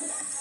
Yeah.